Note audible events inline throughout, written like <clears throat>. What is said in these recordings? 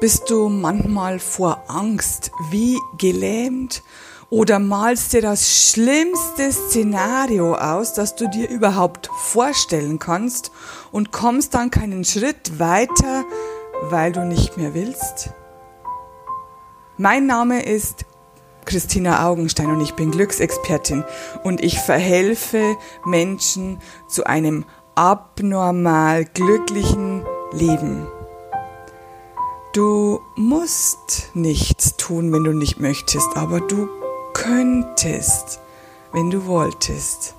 Bist du manchmal vor Angst wie gelähmt oder malst dir das schlimmste Szenario aus, das du dir überhaupt vorstellen kannst und kommst dann keinen Schritt weiter, weil du nicht mehr willst? Mein Name ist Christina Augenstein und ich bin Glücksexpertin und ich verhelfe Menschen zu einem abnormal glücklichen Leben. Du musst nichts tun, wenn du nicht möchtest, aber du könntest, wenn du wolltest.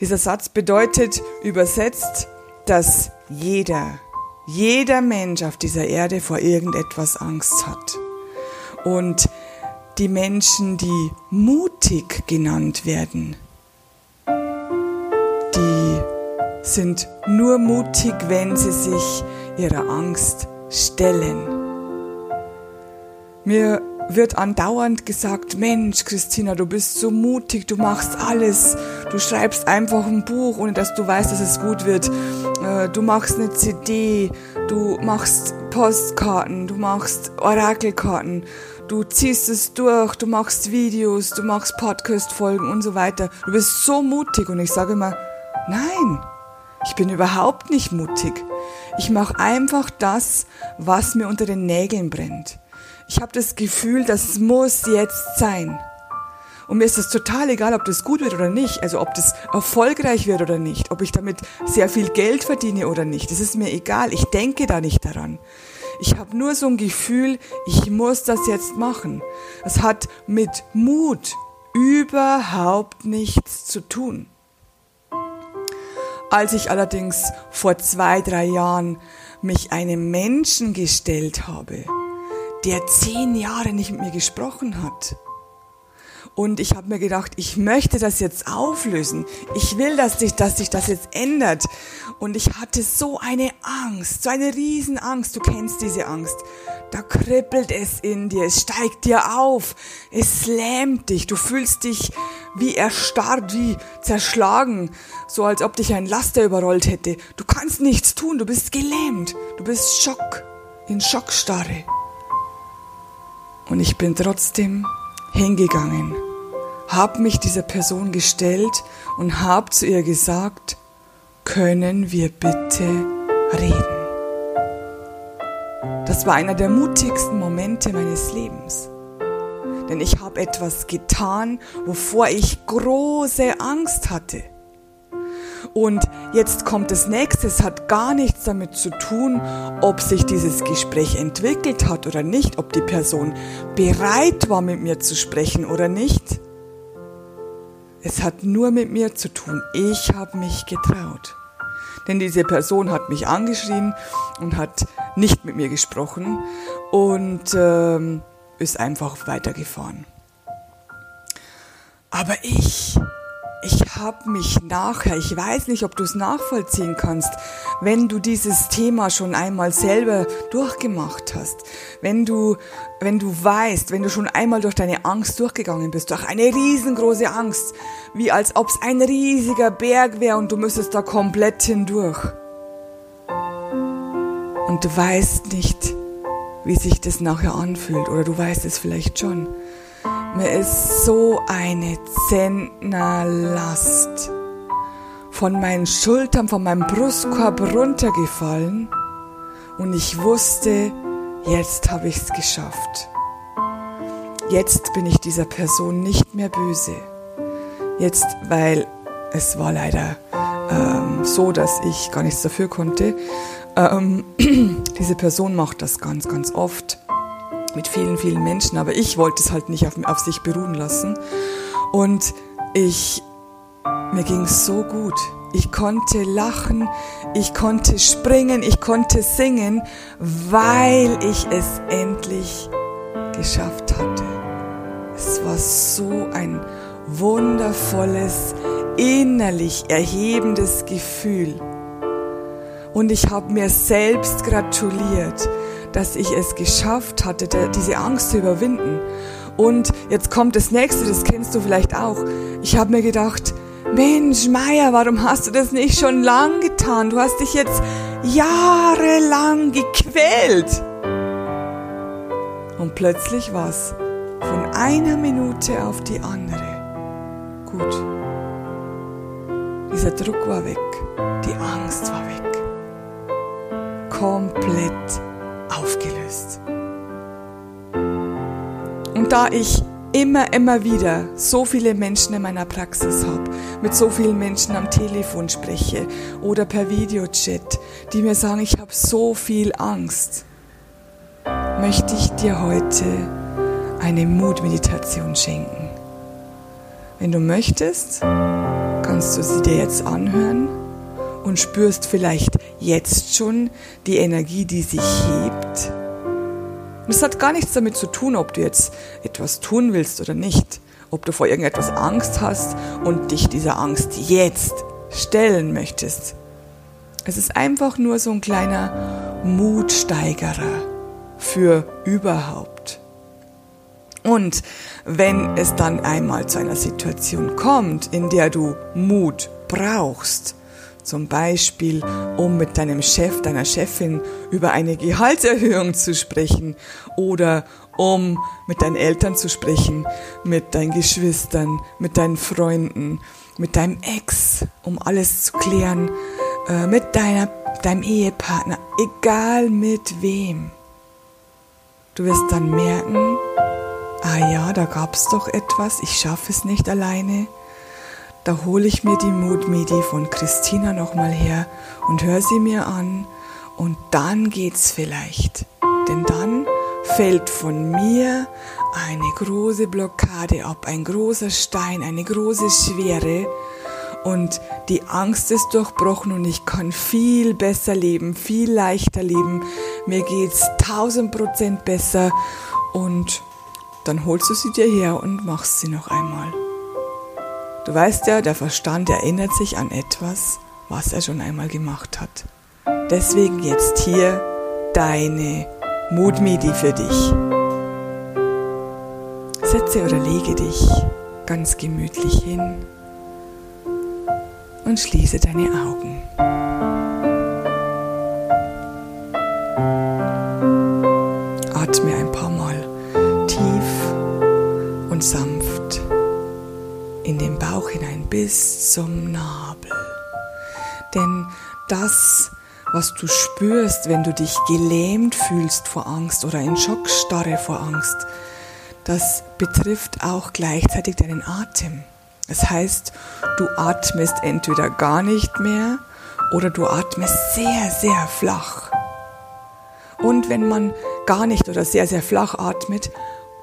Dieser Satz bedeutet übersetzt, dass jeder, jeder Mensch auf dieser Erde vor irgendetwas Angst hat. Und die Menschen, die mutig genannt werden, die sind nur mutig, wenn sie sich ihrer Angst stellen. Mir wird andauernd gesagt, Mensch, Christina, du bist so mutig, du machst alles, du schreibst einfach ein Buch, ohne dass du weißt, dass es gut wird, äh, du machst eine CD, du machst Postkarten, du machst Orakelkarten, du ziehst es durch, du machst Videos, du machst Podcast-Folgen und so weiter. Du bist so mutig und ich sage immer, nein, ich bin überhaupt nicht mutig. Ich mache einfach das, was mir unter den Nägeln brennt. Ich habe das Gefühl, das muss jetzt sein. Und mir ist es total egal, ob das gut wird oder nicht, also ob das erfolgreich wird oder nicht, ob ich damit sehr viel Geld verdiene oder nicht. Das ist mir egal, ich denke da nicht daran. Ich habe nur so ein Gefühl, ich muss das jetzt machen. Es hat mit Mut überhaupt nichts zu tun. Als ich allerdings vor zwei, drei Jahren mich einem Menschen gestellt habe, der zehn Jahre nicht mit mir gesprochen hat, und ich habe mir gedacht, ich möchte das jetzt auflösen. Ich will, dass sich, dass sich das jetzt ändert. Und ich hatte so eine Angst, so eine Riesenangst. Du kennst diese Angst. Da kribbelt es in dir, es steigt dir auf, es lähmt dich. Du fühlst dich wie erstarrt, wie zerschlagen, so als ob dich ein Laster überrollt hätte. Du kannst nichts tun, du bist gelähmt. Du bist Schock, in Schockstarre. Und ich bin trotzdem hingegangen habe mich dieser Person gestellt und habe zu ihr gesagt, können wir bitte reden? Das war einer der mutigsten Momente meines Lebens. Denn ich habe etwas getan, wovor ich große Angst hatte. Und jetzt kommt das nächste, es hat gar nichts damit zu tun, ob sich dieses Gespräch entwickelt hat oder nicht, ob die Person bereit war, mit mir zu sprechen oder nicht. Es hat nur mit mir zu tun. Ich habe mich getraut. Denn diese Person hat mich angeschrien und hat nicht mit mir gesprochen und ähm, ist einfach weitergefahren. Aber ich ich habe mich nachher, ich weiß nicht, ob du es nachvollziehen kannst, wenn du dieses Thema schon einmal selber durchgemacht hast, wenn du, wenn du weißt, wenn du schon einmal durch deine Angst durchgegangen bist, durch eine riesengroße Angst, wie als ob es ein riesiger Berg wäre und du müsstest da komplett hindurch. Und du weißt nicht, wie sich das nachher anfühlt, oder du weißt es vielleicht schon. Mir ist so eine Zentnerlast von meinen Schultern, von meinem Brustkorb runtergefallen und ich wusste, jetzt habe ich es geschafft. Jetzt bin ich dieser Person nicht mehr böse. Jetzt, weil es war leider ähm, so, dass ich gar nichts dafür konnte. Ähm, <clears throat> diese Person macht das ganz, ganz oft mit vielen, vielen Menschen, aber ich wollte es halt nicht auf, auf sich beruhen lassen. Und ich, mir ging es so gut. Ich konnte lachen, ich konnte springen, ich konnte singen, weil ich es endlich geschafft hatte. Es war so ein wundervolles, innerlich erhebendes Gefühl. Und ich habe mir selbst gratuliert dass ich es geschafft hatte, diese Angst zu überwinden. Und jetzt kommt das nächste, das kennst du vielleicht auch. Ich habe mir gedacht, Mensch, Meier, warum hast du das nicht schon lang getan? Du hast dich jetzt jahrelang gequält. Und plötzlich war es von einer Minute auf die andere gut. Dieser Druck war weg, die Angst war weg, komplett aufgelöst. Und da ich immer, immer wieder so viele Menschen in meiner Praxis habe, mit so vielen Menschen am Telefon spreche oder per Videochat, die mir sagen, ich habe so viel Angst, möchte ich dir heute eine Mutmeditation schenken. Wenn du möchtest, kannst du sie dir jetzt anhören und spürst vielleicht jetzt schon die Energie, die sich hebt und es hat gar nichts damit zu tun, ob du jetzt etwas tun willst oder nicht, ob du vor irgendetwas Angst hast und dich dieser Angst jetzt stellen möchtest. Es ist einfach nur so ein kleiner Mutsteigerer für überhaupt. Und wenn es dann einmal zu einer Situation kommt, in der du Mut brauchst, zum Beispiel, um mit deinem Chef, deiner Chefin über eine Gehaltserhöhung zu sprechen oder um mit deinen Eltern zu sprechen, mit deinen Geschwistern, mit deinen Freunden, mit deinem Ex, um alles zu klären, äh, mit deiner, deinem Ehepartner, egal mit wem. Du wirst dann merken, ah ja, da gab es doch etwas, ich schaffe es nicht alleine da hole ich mir die Mutmedi von Christina nochmal her und höre sie mir an und dann geht's vielleicht. Denn dann fällt von mir eine große Blockade ab, ein großer Stein, eine große Schwere und die Angst ist durchbrochen und ich kann viel besser leben, viel leichter leben. Mir geht's tausend Prozent besser und dann holst du sie dir her und machst sie noch einmal. Du weißt ja, der Verstand erinnert sich an etwas, was er schon einmal gemacht hat. Deswegen jetzt hier deine Mutmedi für dich. Setze oder lege dich ganz gemütlich hin und schließe deine Augen. Hinein bis zum Nabel. Denn das, was du spürst, wenn du dich gelähmt fühlst vor Angst oder in Schockstarre vor Angst, das betrifft auch gleichzeitig deinen Atem. Das heißt, du atmest entweder gar nicht mehr oder du atmest sehr, sehr flach. Und wenn man gar nicht oder sehr, sehr flach atmet,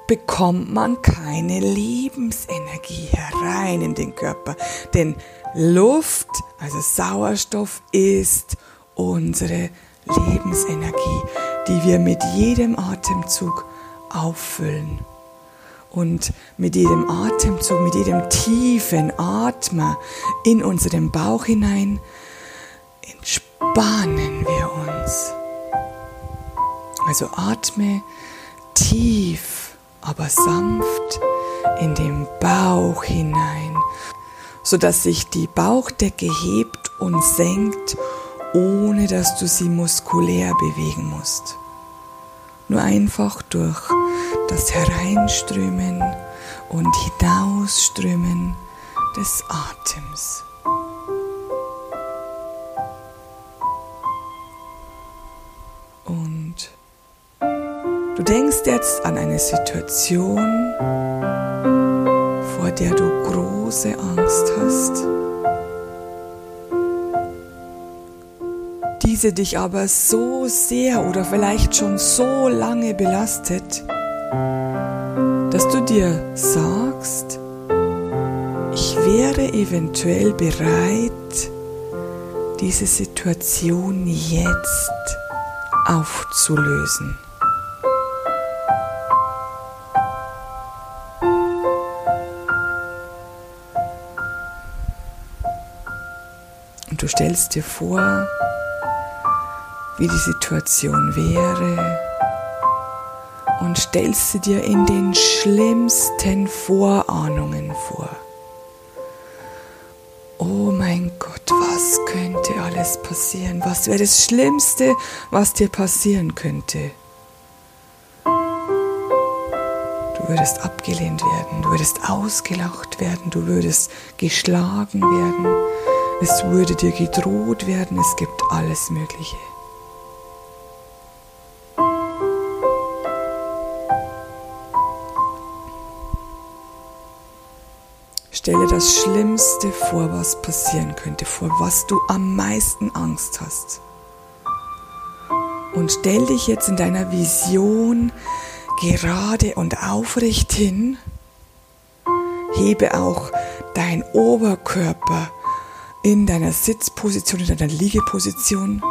bekommt man keine Lebensenergie herein in den Körper. Denn Luft, also Sauerstoff, ist unsere Lebensenergie, die wir mit jedem Atemzug auffüllen. Und mit jedem Atemzug, mit jedem tiefen Atmer in unseren Bauch hinein, entspannen wir uns. Also atme tief aber sanft in den Bauch hinein, sodass sich die Bauchdecke hebt und senkt, ohne dass du sie muskulär bewegen musst. Nur einfach durch das Hereinströmen und Hinausströmen des Atems. Du denkst jetzt an eine Situation, vor der du große Angst hast. Diese dich aber so sehr oder vielleicht schon so lange belastet, dass du dir sagst, ich wäre eventuell bereit, diese Situation jetzt aufzulösen. Du stellst dir vor, wie die Situation wäre und stellst sie dir in den schlimmsten Vorahnungen vor. Oh mein Gott, was könnte alles passieren? Was wäre das Schlimmste, was dir passieren könnte? Du würdest abgelehnt werden, du würdest ausgelacht werden, du würdest geschlagen werden, es würde dir gedroht werden, es gibt alles Mögliche. Stelle das Schlimmste vor, was passieren könnte, vor was du am meisten Angst hast. Und stell dich jetzt in deiner Vision gerade und aufrecht hin. Hebe auch dein Oberkörper in deiner Sitzposition, in deiner Liegeposition.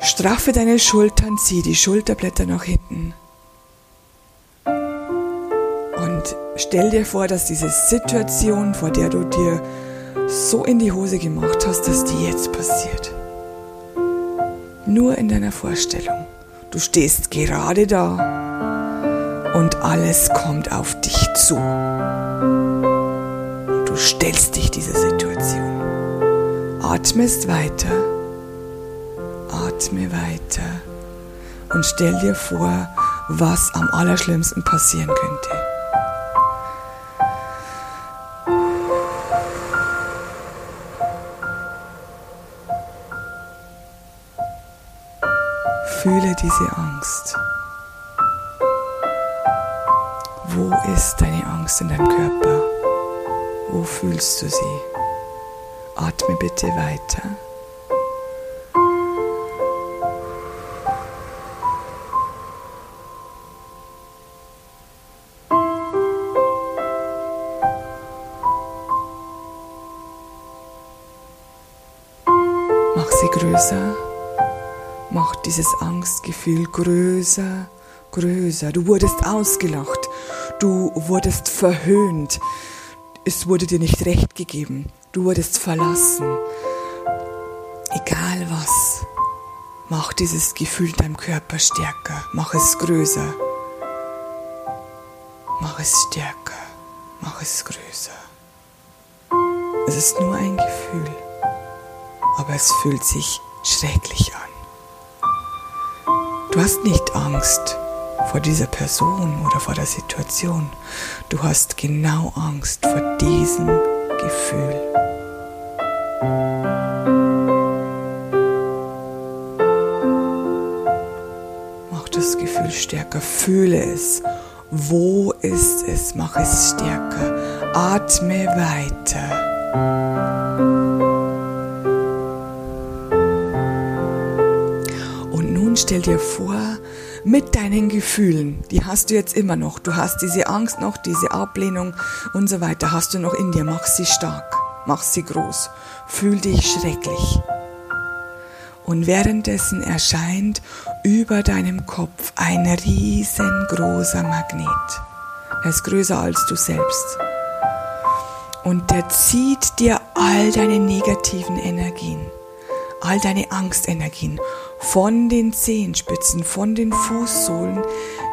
Straffe deine Schultern, zieh die Schulterblätter nach hinten. Und stell dir vor, dass diese Situation, vor der du dir so in die Hose gemacht hast, dass die jetzt passiert. Nur in deiner Vorstellung. Du stehst gerade da und alles kommt auf dich zu. Stellst dich dieser Situation. Atmest weiter. Atme weiter. Und stell dir vor, was am allerschlimmsten passieren könnte. Fühle diese Angst. Wo ist deine Angst in deinem Körper? Fühlst du sie? Atme bitte weiter. Mach sie größer. Mach dieses Angstgefühl größer, größer. Du wurdest ausgelacht. Du wurdest verhöhnt. Es wurde dir nicht recht gegeben. Du wurdest verlassen. Egal was. Mach dieses Gefühl in deinem Körper stärker. Mach es größer. Mach es stärker. Mach es größer. Es ist nur ein Gefühl, aber es fühlt sich schrecklich an. Du hast nicht Angst vor dieser Person oder vor der Situation. Du hast genau Angst vor diesem Gefühl. Mach das Gefühl stärker, fühle es. Wo ist es? Mach es stärker. Atme weiter. stell dir vor, mit deinen Gefühlen, die hast du jetzt immer noch. Du hast diese Angst noch, diese Ablehnung und so weiter, hast du noch in dir. Mach sie stark, mach sie groß, fühl dich schrecklich. Und währenddessen erscheint über deinem Kopf ein riesengroßer Magnet. Er ist größer als du selbst. Und der zieht dir all deine negativen Energien, all deine Angstenergien von den Zehenspitzen, von den Fußsohlen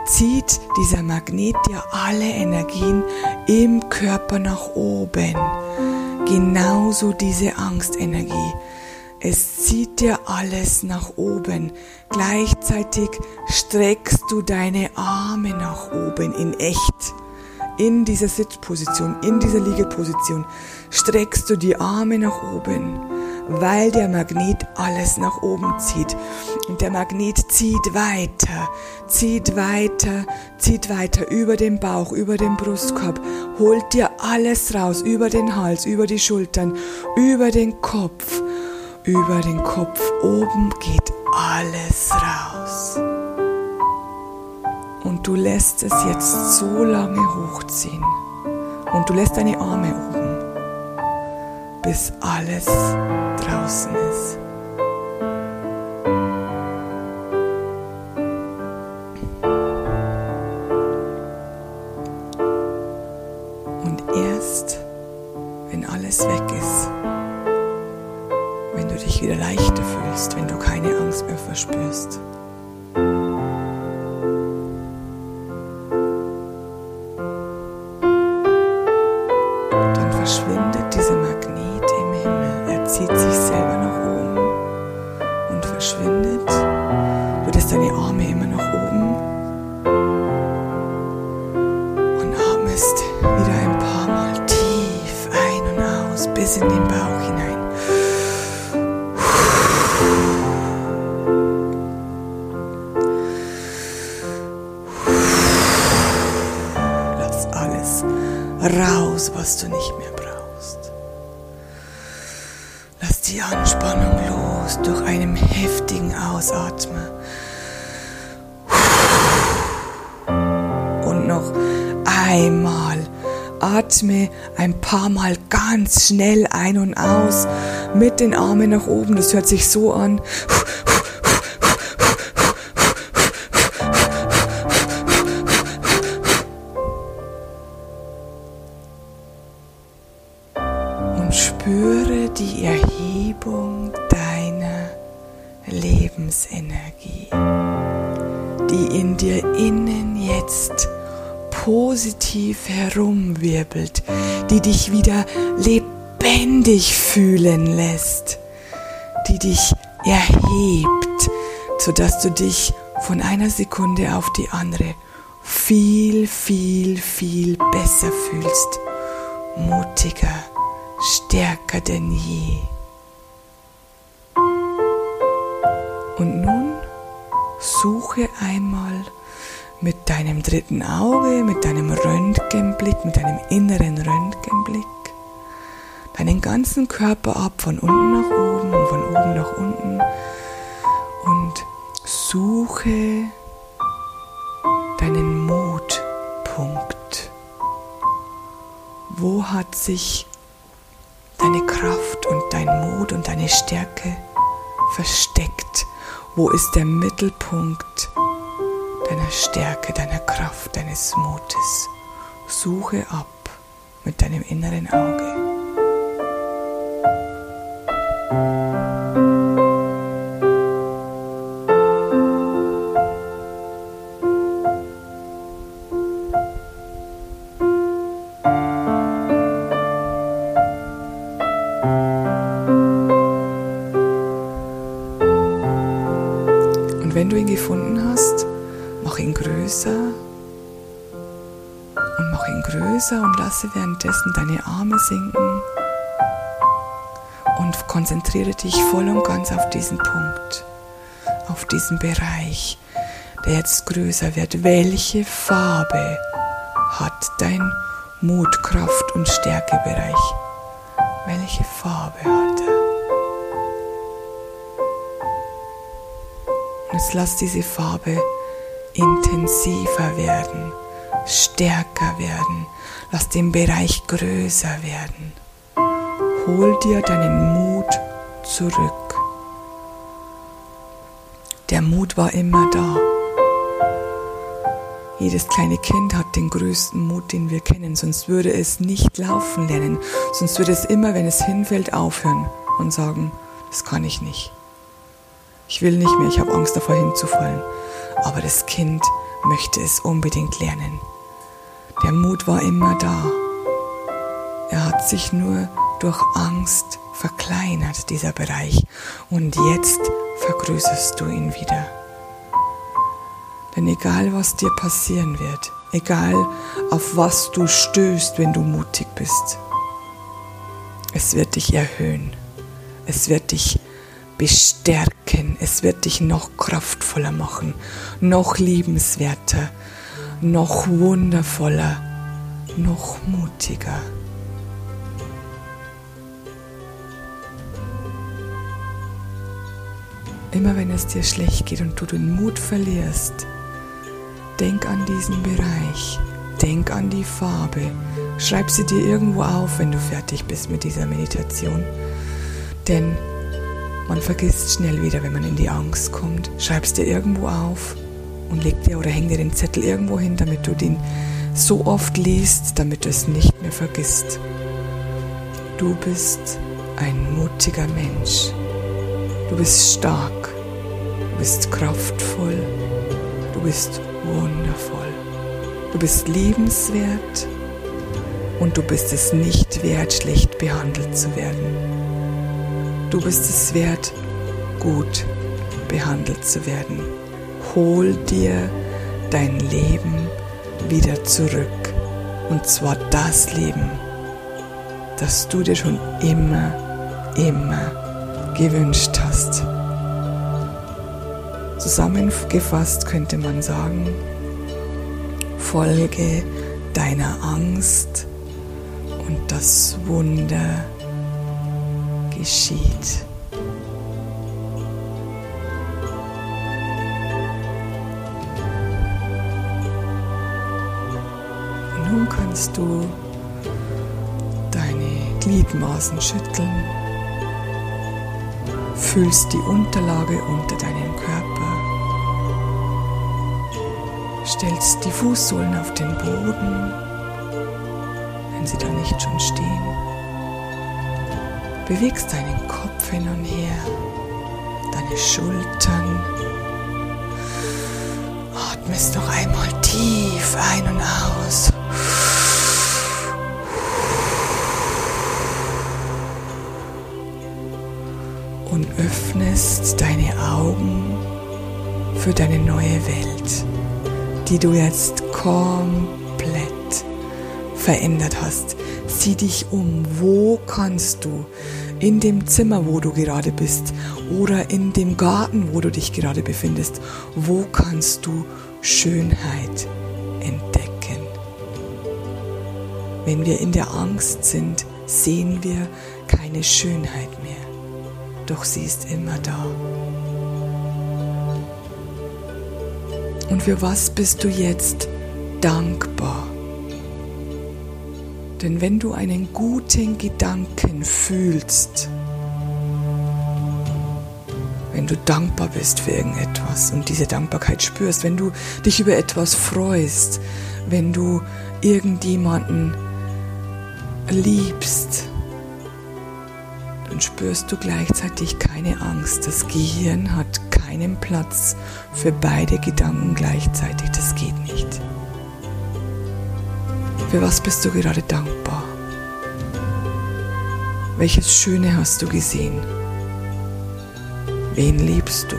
zieht dieser Magnet dir alle Energien im Körper nach oben. Genauso diese Angstenergie. Es zieht dir alles nach oben. Gleichzeitig streckst du deine Arme nach oben in echt. In dieser Sitzposition, in dieser Liegeposition streckst du die Arme nach oben weil der Magnet alles nach oben zieht. Und der Magnet zieht weiter, zieht weiter, zieht weiter über den Bauch, über den Brustkorb, holt dir alles raus, über den Hals, über die Schultern, über den Kopf, über den Kopf. Oben geht alles raus. Und du lässt es jetzt so lange hochziehen. Und du lässt deine Arme oben bis alles draußen ist. Einmal atme ein paar Mal ganz schnell ein und aus mit den Armen nach oben. Das hört sich so an. Und spüre die Erhebung positiv herumwirbelt, die dich wieder lebendig fühlen lässt, die dich erhebt, sodass du dich von einer Sekunde auf die andere viel, viel, viel besser fühlst, mutiger, stärker denn je. Und nun suche einmal mit deinem dritten Auge, mit deinem Röntgenblick, mit deinem inneren Röntgenblick deinen ganzen Körper ab, von unten nach oben und von oben nach unten und suche deinen Mutpunkt. Wo hat sich deine Kraft und dein Mut und deine Stärke versteckt? Wo ist der Mittelpunkt deiner Stärke, deiner Kraft, deines Mutes? Suche ab mit deinem inneren Auge. Lasse währenddessen deine Arme sinken und konzentriere dich voll und ganz auf diesen Punkt, auf diesen Bereich, der jetzt größer wird. Welche Farbe hat dein Mut, Kraft und Stärkebereich? Welche Farbe hat er? Und jetzt lass diese Farbe intensiver werden, stärker werden. Lass den Bereich größer werden. Hol dir deinen Mut zurück. Der Mut war immer da. Jedes kleine Kind hat den größten Mut, den wir kennen, sonst würde es nicht laufen lernen, sonst würde es immer, wenn es hinfällt, aufhören und sagen, das kann ich nicht. Ich will nicht mehr, ich habe Angst davor hinzufallen. Aber das Kind möchte es unbedingt lernen. Der Mut war immer da. Er hat sich nur durch Angst verkleinert, dieser Bereich. Und jetzt vergrößerst du ihn wieder. Denn egal was dir passieren wird, egal auf was du stößt, wenn du mutig bist, es wird dich erhöhen. Es wird dich bestärken. Es wird dich noch kraftvoller machen, noch liebenswerter, noch wundervoller, noch mutiger. Immer wenn es dir schlecht geht und du den Mut verlierst, denk an diesen Bereich, denk an die Farbe, schreib sie dir irgendwo auf, wenn du fertig bist mit dieser Meditation. Denn man vergisst schnell wieder, wenn man in die Angst kommt. Schreib es dir irgendwo auf und leg dir oder häng dir den Zettel irgendwo hin, damit du den so oft liest, damit du es nicht mehr vergisst. Du bist ein mutiger Mensch. Du bist stark. Du bist kraftvoll. Du bist wundervoll. Du bist liebenswert und du bist es nicht wert, schlecht behandelt zu werden. Du bist es wert, gut behandelt zu werden, hol dir dein Leben wieder zurück. Und zwar das Leben, das du dir schon immer, immer gewünscht hast. Zusammengefasst könnte man sagen, folge deiner Angst und das Wunder geschieht. Nun kannst du deine Gliedmaßen schütteln, fühlst die Unterlage unter deinem Körper, stellst die Fußsohlen auf den Boden, wenn sie da nicht schon stehen, bewegst deinen Kopf hin und her, deine Schultern, atmest noch einmal tief ein und aus. und öffnest deine Augen für deine neue Welt, die du jetzt komplett verändert hast. Sieh dich um, wo kannst du in dem Zimmer, wo du gerade bist oder in dem Garten, wo du dich gerade befindest, wo kannst du Schönheit entdecken. Wenn wir in der Angst sind, sehen wir keine Schönheit mehr doch sie ist immer da. Und für was bist du jetzt dankbar? Denn wenn du einen guten Gedanken fühlst, wenn du dankbar bist für irgendetwas und diese Dankbarkeit spürst, wenn du dich über etwas freust, wenn du irgendjemanden liebst, dann spürst du gleichzeitig keine Angst. Das Gehirn hat keinen Platz für beide Gedanken gleichzeitig. Das geht nicht. Für was bist du gerade dankbar? Welches Schöne hast du gesehen? Wen liebst du?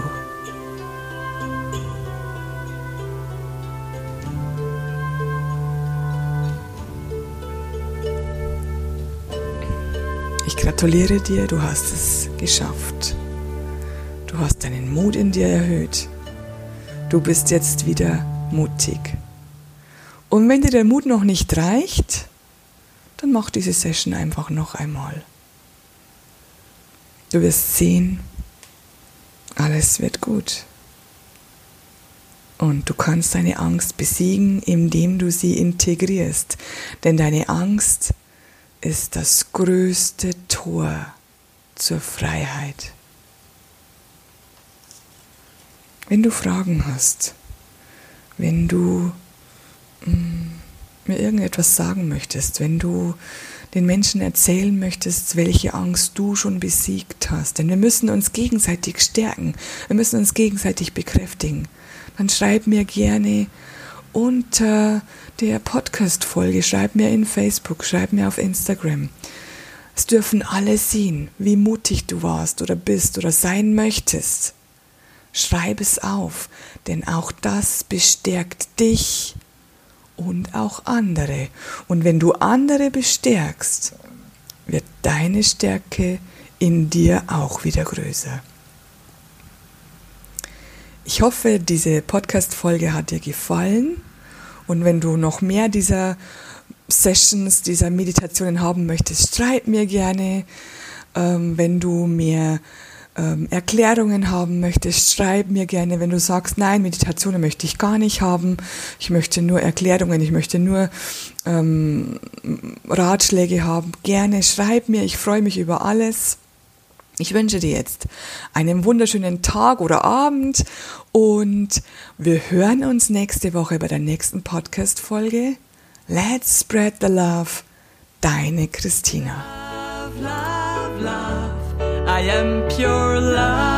Ich gratuliere dir, du hast es geschafft. Du hast deinen Mut in dir erhöht. Du bist jetzt wieder mutig. Und wenn dir der Mut noch nicht reicht, dann mach diese Session einfach noch einmal. Du wirst sehen, alles wird gut. Und du kannst deine Angst besiegen, indem du sie integrierst. Denn deine Angst ist das größte Tor zur Freiheit. Wenn du Fragen hast, wenn du mir irgendetwas sagen möchtest, wenn du den Menschen erzählen möchtest, welche Angst du schon besiegt hast, denn wir müssen uns gegenseitig stärken, wir müssen uns gegenseitig bekräftigen, dann schreib mir gerne unter der Podcast-Folge, schreib mir in Facebook, schreib mir auf Instagram. Es dürfen alle sehen, wie mutig du warst oder bist oder sein möchtest. Schreib es auf, denn auch das bestärkt dich und auch andere. Und wenn du andere bestärkst, wird deine Stärke in dir auch wieder größer. Ich hoffe, diese Podcast-Folge hat dir gefallen. Und wenn du noch mehr dieser Sessions, dieser Meditationen haben möchtest, schreib mir gerne. Ähm, wenn du mehr ähm, Erklärungen haben möchtest, schreib mir gerne. Wenn du sagst, nein, Meditationen möchte ich gar nicht haben, ich möchte nur Erklärungen, ich möchte nur ähm, Ratschläge haben, gerne schreib mir. Ich freue mich über alles. Ich wünsche dir jetzt einen wunderschönen Tag oder Abend und wir hören uns nächste Woche bei der nächsten Podcast-Folge. Let's spread the love. Deine Christina. Love, love, love. I am pure love.